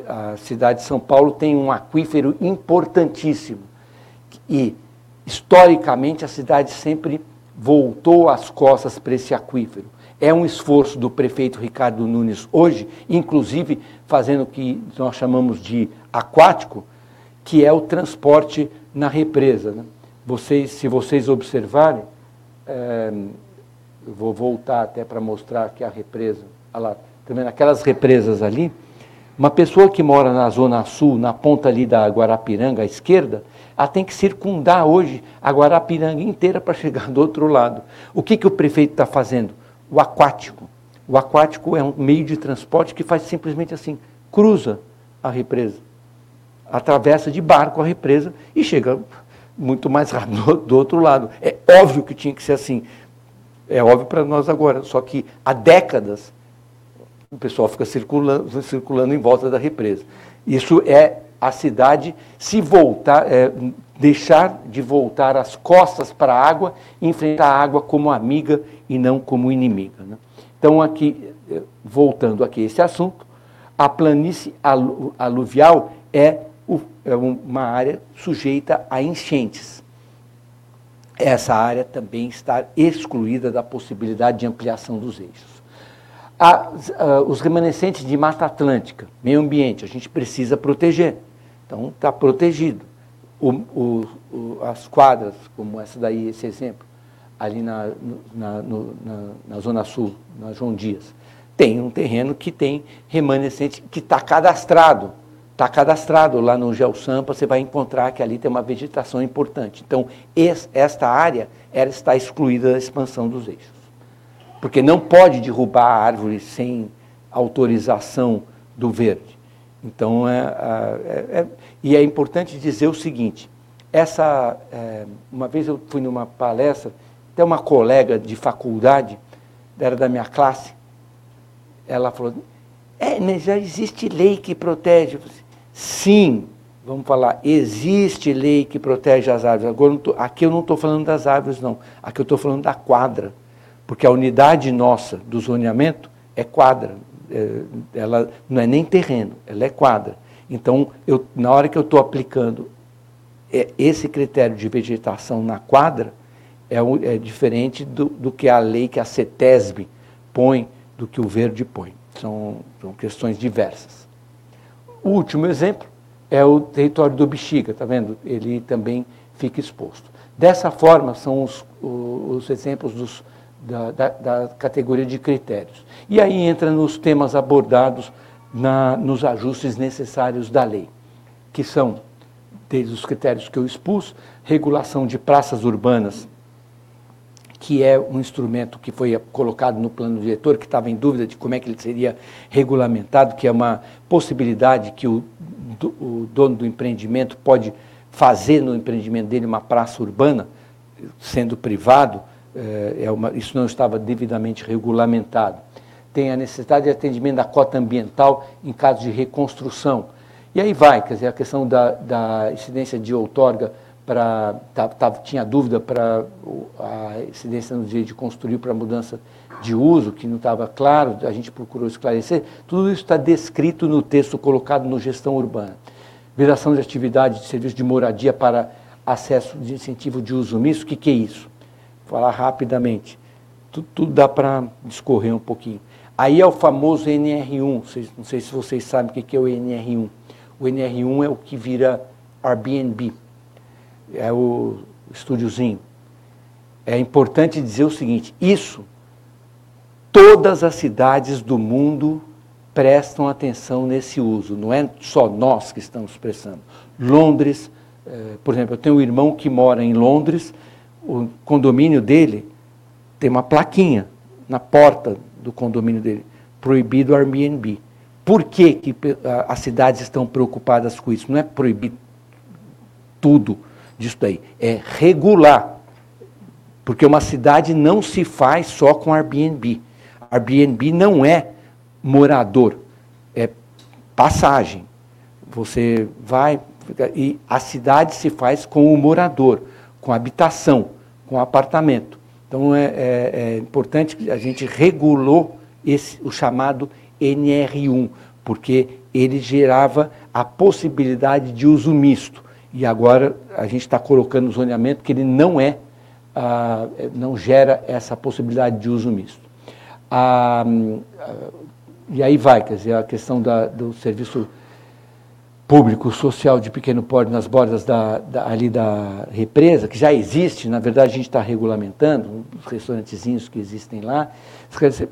S3: a cidade de São Paulo tem um aquífero importantíssimo. E, historicamente, a cidade sempre voltou as costas para esse aquífero. É um esforço do prefeito Ricardo Nunes hoje, inclusive fazendo o que nós chamamos de aquático, que é o transporte na represa. Né? Vocês, se vocês observarem, é, eu vou voltar até para mostrar aqui a represa. Olha lá, também tá aquelas represas ali. Uma pessoa que mora na zona sul, na ponta ali da Guarapiranga, à esquerda, ela tem que circundar hoje a Guarapiranga inteira para chegar do outro lado. O que, que o prefeito está fazendo? o aquático. O aquático é um meio de transporte que faz simplesmente assim, cruza a represa, atravessa de barco a represa e chega muito mais rápido do outro lado. É óbvio que tinha que ser assim. É óbvio para nós agora, só que há décadas o pessoal fica circulando, circulando em volta da represa. Isso é a cidade se voltar, é, deixar de voltar as costas para a água e enfrentar a água como amiga e não como inimiga. Né? Então, aqui, é, voltando aqui a esse assunto, a planície aluvial é, é uma área sujeita a enchentes. Essa área também está excluída da possibilidade de ampliação dos eixos os remanescentes de Mata Atlântica, meio ambiente, a gente precisa proteger. Então, está protegido. O, o, o, as quadras, como essa daí, esse exemplo, ali na, na, no, na, na, Zona Sul, na João Dias, tem um terreno que tem remanescente, que está cadastrado. Está cadastrado lá no GeoSampa, você vai encontrar que ali tem uma vegetação importante. Então, esta área ela está excluída da expansão dos eixos porque não pode derrubar a árvore sem autorização do verde. Então, é, é, é e é importante dizer o seguinte: essa, é, uma vez eu fui numa palestra, até uma colega de faculdade, era da minha classe, ela falou: é, mas já existe lei que protege. Eu Sim, vamos falar, existe lei que protege as árvores. Agora, tô, aqui eu não estou falando das árvores, não. Aqui eu estou falando da quadra porque a unidade nossa do zoneamento é quadra, é, ela não é nem terreno, ela é quadra. Então, eu, na hora que eu estou aplicando é, esse critério de vegetação na quadra, é, é diferente do, do, que a lei que a CETESB põe, do que o verde põe. São, são questões diversas. O último exemplo é o território do Bexiga, está vendo? Ele também fica exposto. Dessa forma, são os, os exemplos dos da, da, da, categoria de critérios. E aí entra nos temas abordados na, nos ajustes necessários da lei, que são, desde os critérios que eu expus, regulação de praças urbanas, que é um instrumento que foi colocado no plano diretor, que estava em dúvida de como é que ele seria regulamentado, que é uma possibilidade que o, o dono do empreendimento pode fazer no empreendimento dele uma praça urbana, sendo privado, é, é uma, isso não estava devidamente regulamentado. Tem a necessidade de atendimento da cota ambiental em caso de reconstrução. E aí vai, quer dizer, a questão da, da incidência de outorga para. Tinha dúvida para a incidência no direito de construir para mudança de uso, que não estava claro, a gente procurou esclarecer. Tudo isso está descrito no texto colocado no Gestão Urbana. Veração de atividade de serviço de moradia para acesso de incentivo de uso misto, o que, que é isso? falar rapidamente. Tudo, tudo dá para discorrer um pouquinho. Aí é o famoso NR1. Vocês, não sei se vocês sabem o que é o NR1. O NR1 é o que vira Airbnb. É o estúdiozinho. É importante dizer o seguinte: isso, todas as cidades do mundo prestam atenção nesse uso. Não é só nós que estamos prestando. Londres, eh, por exemplo, eu tenho um irmão que mora em Londres o condomínio dele tem uma plaquinha na porta do condomínio dele, proibido Airbnb. Por que, que as cidades estão preocupadas com isso? Não é proibir tudo disso daí, é regular. Porque uma cidade não se faz só com Airbnb. Airbnb não é morador, é passagem. Você vai e a cidade se faz com o morador, com habitação com apartamento. Então é, é, é importante que a gente regulou esse, o chamado NR1, porque ele gerava a possibilidade de uso misto. E agora a gente está colocando no zoneamento que ele não é, ah, não gera essa possibilidade de uso misto. Ah, e aí vai, quer dizer, a questão da, do serviço público social de pequeno porte nas bordas da, da, ali da represa, que já existe, na verdade a gente está regulamentando, os restaurantezinhos que existem lá,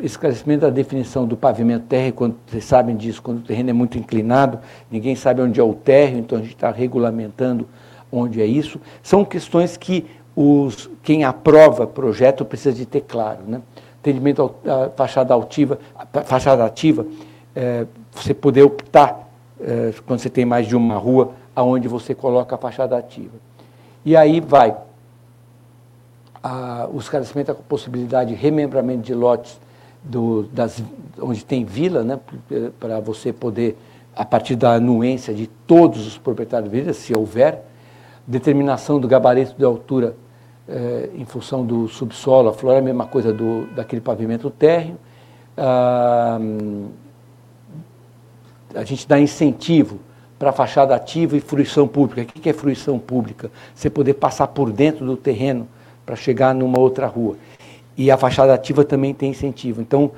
S3: esclarecimento da definição do pavimento térreo, quando vocês sabem disso, quando o terreno é muito inclinado, ninguém sabe onde é o térreo, então a gente está regulamentando onde é isso. São questões que os, quem aprova projeto precisa de ter claro. Né? Atendimento à fachada altiva, fachada ativa, é, você poder optar é, quando você tem mais de uma rua, aonde você coloca a fachada ativa. E aí vai a, o esclarecimento com a possibilidade de remembramento de lotes do, das, onde tem vila, né, para você poder, a partir da anuência de todos os proprietários de vila, se houver, determinação do gabarito de altura eh, em função do subsolo, a flora é a mesma coisa do, daquele pavimento térreo. Ah, a gente dá incentivo para fachada ativa e fruição pública. O que é fruição pública? Você poder passar por dentro do terreno para chegar numa outra rua. E a fachada ativa também tem incentivo. Então,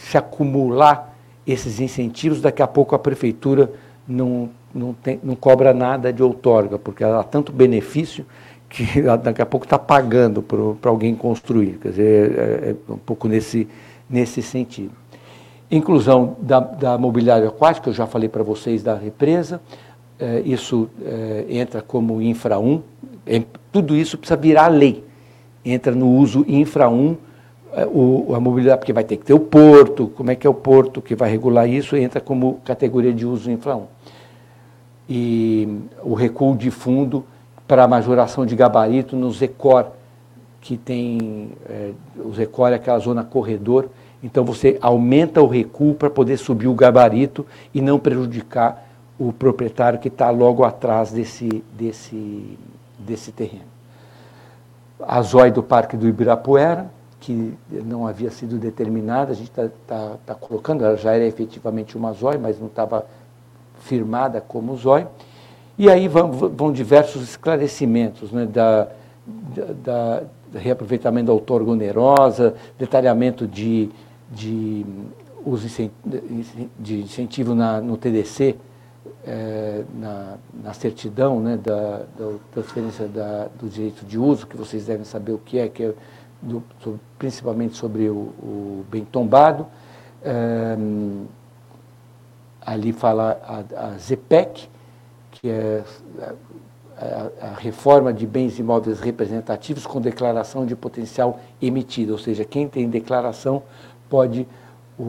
S3: se acumular esses incentivos, daqui a pouco a prefeitura não, não, tem, não cobra nada de outorga, porque ela dá tanto benefício que daqui a pouco está pagando para alguém construir. Quer dizer, é, é um pouco nesse, nesse sentido. Inclusão da, da mobiliário aquático, eu já falei para vocês da represa, é, isso é, entra como infra 1, é, tudo isso precisa virar lei. Entra no uso infra 1, é, o, a mobilidade, porque vai ter que ter o porto, como é que é o porto que vai regular isso, entra como categoria de uso infra 1. E o recuo de fundo para a majoração de gabarito no ZECOR, que tem, é, o ZECOR é aquela zona corredor, então você aumenta o recuo para poder subir o gabarito e não prejudicar o proprietário que está logo atrás desse, desse, desse terreno. A zóia do Parque do Ibirapuera, que não havia sido determinada, a gente está tá, tá colocando, ela já era efetivamente uma zóia, mas não estava firmada como zóia. E aí vão, vão diversos esclarecimentos né, da, da, da reaproveitamento da outorga onerosa, detalhamento de de de incentivo na, no TDC, é, na, na, certidão né, da, da transferência da, do direito de uso, que vocês devem saber o que é, que é do, sobre, principalmente sobre o, o bem tombado. É, ali fala a, a que é a, a, reforma de bens imóveis representativos com declaração de potencial emitida, ou seja, quem tem declaração pode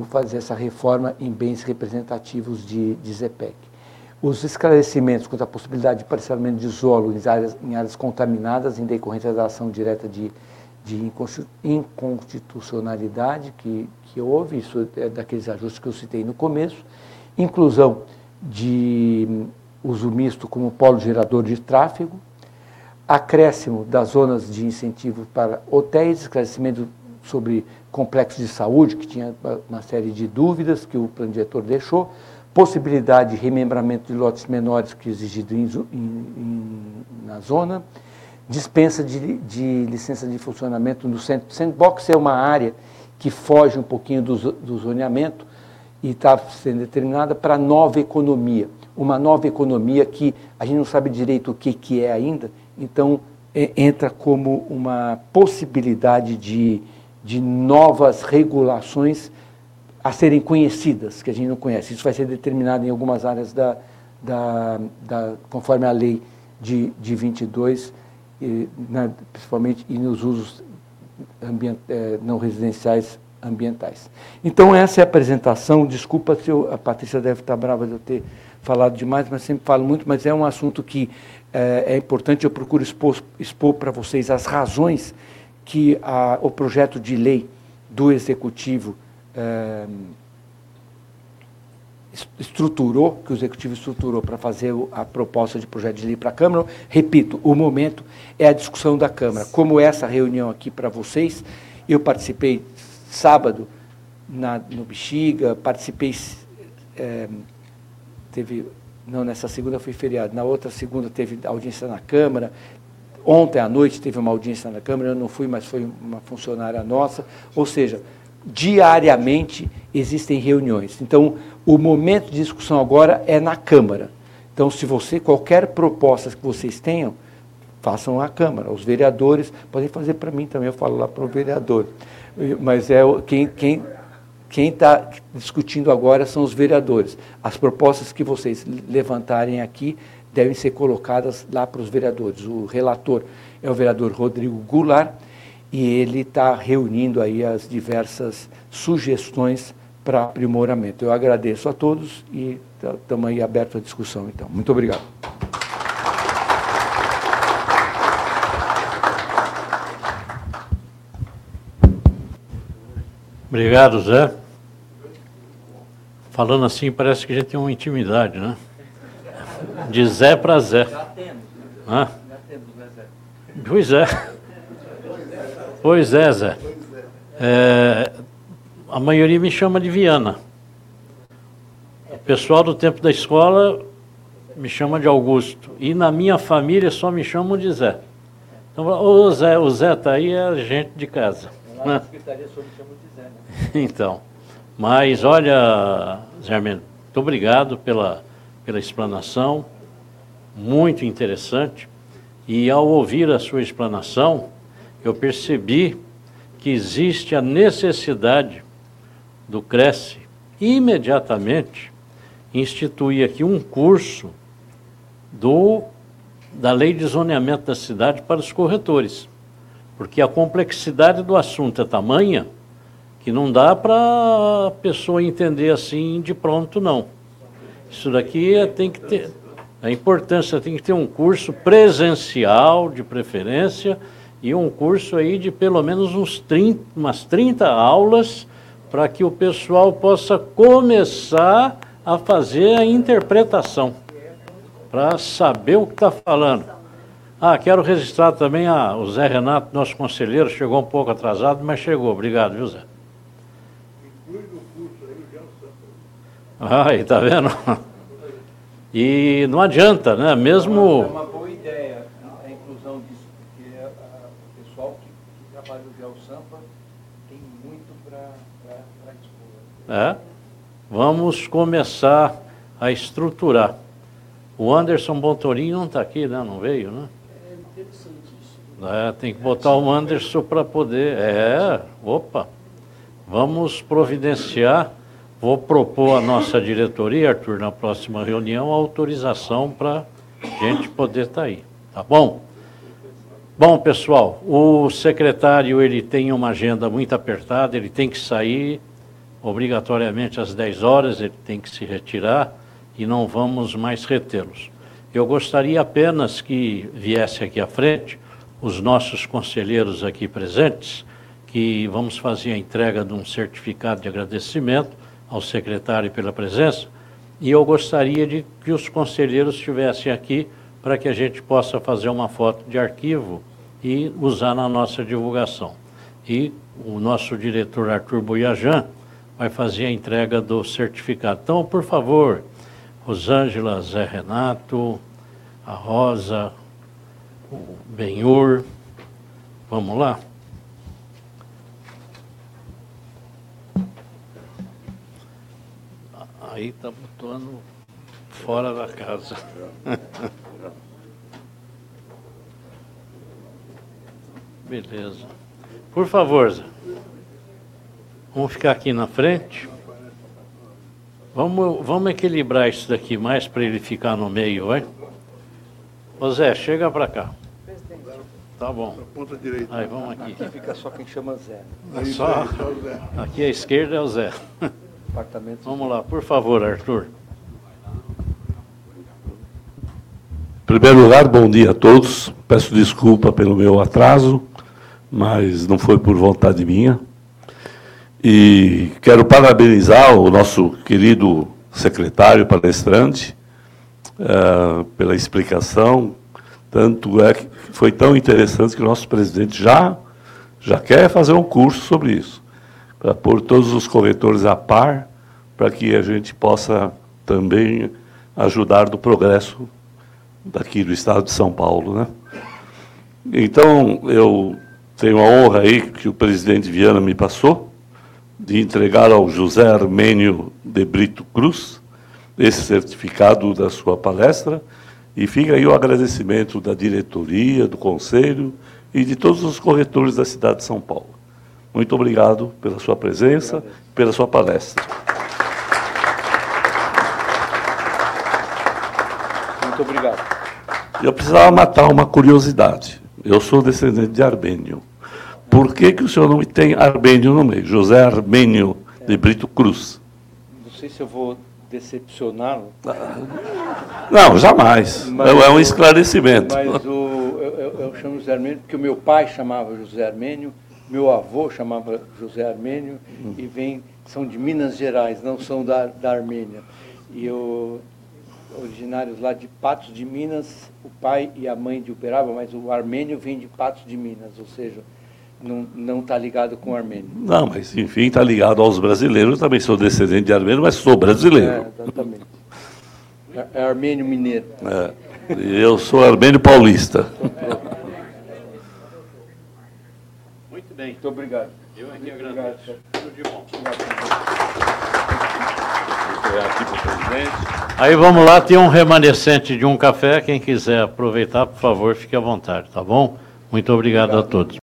S3: fazer essa reforma em bens representativos de, de ZEPEC. Os esclarecimentos quanto à possibilidade de parcelamento de solo em áreas, em áreas contaminadas em decorrência da ação direta de, de inconstitucionalidade que, que houve, isso é daqueles ajustes que eu citei no começo, inclusão de uso misto como polo gerador de tráfego, acréscimo das zonas de incentivo para hotéis, esclarecimento sobre complexo de saúde, que tinha uma série de dúvidas que o plano diretor deixou, possibilidade de remembramento de lotes menores que exigido em, em, na zona, dispensa de, de, licença de funcionamento no centro. Sandbox é uma área que foge um pouquinho do, do zoneamento e está sendo determinada para nova economia. Uma nova economia que a gente não sabe direito o que, que é ainda, então é, entra como uma possibilidade de de novas regulações a serem conhecidas, que a gente não conhece. Isso vai ser determinado em algumas áreas da, da, da conforme a lei de, de 22, e, na, principalmente e nos usos ambient, eh, não residenciais ambientais. Então, essa é a apresentação. Desculpa se eu, a Patrícia deve estar brava de eu ter falado demais, mas sempre falo muito, mas é um assunto que é, é importante, eu procuro expor, expor para vocês as razões que a, o projeto de lei do Executivo é, estruturou, que o Executivo estruturou para fazer a proposta de projeto de lei para a Câmara. Repito, o momento é a discussão da Câmara. Como essa reunião aqui para vocês, eu participei sábado na, no Bexiga, participei, é, teve, não, nessa segunda foi feriado, na outra segunda teve audiência na Câmara, Ontem à noite teve uma audiência na Câmara, eu não fui, mas foi uma funcionária nossa. Ou seja, diariamente existem reuniões. Então, o momento de discussão agora é na Câmara. Então, se você, qualquer proposta que vocês tenham, façam à Câmara. Os vereadores podem fazer para mim também, eu falo lá para o vereador. Mas é quem, quem, quem está discutindo agora são os vereadores. As propostas que vocês levantarem aqui devem ser colocadas lá para os vereadores. O relator é o vereador Rodrigo Goulart e ele está reunindo aí as diversas sugestões para aprimoramento. Eu agradeço a todos e estamos aí abertos à discussão, então. Muito obrigado.
S2: Obrigado, Zé. Falando assim, parece que a gente tem uma intimidade, né? De Zé para Zé. Já temos. Já temos, né, Zé? Pois é. Pois é, Zé. É, a maioria me chama de Viana. O pessoal do tempo da escola me chama de Augusto. E na minha família só me chamam de Zé. Então, o Zé, o Zé está aí, é gente de casa. Lá na secretaria só me chamam de Zé, né? Então. Mas olha, Zé Armendo, muito obrigado pela, pela explanação, muito interessante. E ao ouvir a sua explanação, eu percebi que existe a necessidade do Cresce imediatamente instituir aqui um curso do, da lei de zoneamento da cidade para os corretores. Porque a complexidade do assunto é tamanha que não dá para a pessoa entender assim de pronto, não. Isso daqui é, tem que ter. A importância tem que ter um curso presencial, de preferência, e um curso aí de pelo menos uns 30, umas 30 aulas, para que o pessoal possa começar a fazer a interpretação, para saber o que está falando. Ah, quero registrar também a, o Zé Renato, nosso conselheiro, chegou um pouco atrasado, mas chegou. Obrigado, viu, Zé? Ai, tá vendo? E não adianta, né? Mesmo.
S3: É uma boa ideia a inclusão disso, porque o pessoal que, que trabalha no Gel Sampa tem muito para expor.
S2: É. Vamos começar a estruturar. O Anderson Bontorinho não está aqui, né? Não veio, né? É interessante isso. É, tem que botar o Anderson para poder. É, opa. Vamos providenciar Vou propor à nossa diretoria, Arthur, na próxima reunião, a autorização para a gente poder estar tá aí. Tá bom? Bom, pessoal, o secretário ele tem uma agenda muito apertada, ele tem que sair obrigatoriamente às 10 horas, ele tem que se retirar e não vamos mais retê-los. Eu gostaria apenas que viesse aqui à frente os nossos conselheiros aqui presentes, que vamos fazer a entrega de um certificado de agradecimento ao secretário pela presença, e eu gostaria de que os conselheiros estivessem aqui para que a gente possa fazer uma foto de arquivo e usar na nossa divulgação. E o nosso diretor Arthur Boiajan vai fazer a entrega do certificado. Então, por favor, Rosângela, Zé Renato, a Rosa, o Benhur, vamos lá? Aí está botando fora da casa. Beleza. Por favor, Zé. Vamos ficar aqui na frente. Vamos, vamos equilibrar isso daqui mais para ele ficar no meio, vai? Ô Zé, chega para cá. Tá bom.
S3: Ponta direita.
S2: Aí, vamos aqui.
S3: Aqui fica só quem chama Zé.
S2: É só... Aqui à esquerda é o Zé. Vamos lá, por favor, Arthur.
S4: Em primeiro lugar, bom dia a todos. Peço desculpa pelo meu atraso, mas não foi por vontade minha. E quero parabenizar o nosso querido secretário palestrante uh, pela explicação. Tanto é que foi tão interessante que o nosso presidente já, já quer fazer um curso sobre isso para pôr todos os corretores a par, para que a gente possa também ajudar no progresso daqui do estado de São Paulo. Né? Então, eu tenho a honra aí que o presidente Viana me passou, de entregar ao José Armênio de Brito Cruz esse certificado da sua palestra, e fica aí o agradecimento da diretoria, do conselho e de todos os corretores da cidade de São Paulo. Muito obrigado pela sua presença, pela sua palestra.
S3: Muito obrigado.
S4: Eu precisava matar uma curiosidade. Eu sou descendente de Armênio. Por que, que o seu nome tem Armênio no meio? José Armênio de Brito Cruz.
S3: Não sei se eu vou decepcioná-lo.
S4: Não, jamais. Mas é um esclarecimento.
S3: Mas o, eu, eu, eu chamo José Armênio porque o meu pai chamava José Armênio meu avô chamava José Armênio e vem, são de Minas Gerais, não são da, da Armênia. E eu, originários lá de Patos de Minas, o pai e a mãe de Uberaba, mas o armênio vem de Patos de Minas, ou seja, não está ligado com o armênio.
S4: Não, mas enfim, está ligado aos brasileiros. Eu também sou descendente de armênio, mas sou brasileiro.
S3: É, exatamente. É, é armênio mineiro.
S4: É. Eu sou armênio paulista.
S2: Muito bem.
S3: Muito obrigado.
S2: Eu aqui agradeço. Tudo de bom.
S4: Aqui para o presidente.
S2: Aí vamos lá, tem um remanescente de um café. Quem quiser aproveitar, por favor, fique à vontade, tá bom? Muito obrigado. a todos.